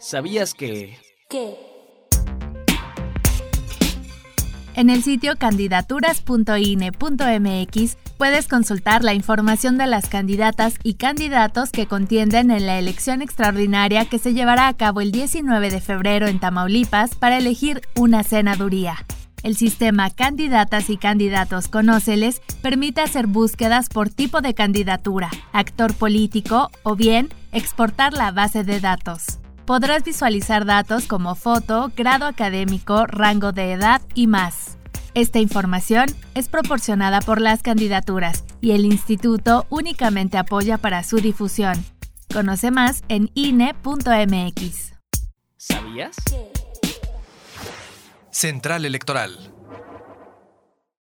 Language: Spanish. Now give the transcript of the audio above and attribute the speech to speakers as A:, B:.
A: ¿Sabías que...
B: ¿Qué?
C: En el sitio candidaturas.ine.mx puedes consultar la información de las candidatas y candidatos que contienden en la elección extraordinaria que se llevará a cabo el 19 de febrero en Tamaulipas para elegir una senaduría. El sistema Candidatas y Candidatos Conóceles permite hacer búsquedas por tipo de candidatura, actor político o bien exportar la base de datos. Podrás visualizar datos como foto, grado académico, rango de edad y más. Esta información es proporcionada por las candidaturas y el instituto únicamente apoya para su difusión. Conoce más en INE.mx.
A: ¿Sabías?
D: Central Electoral.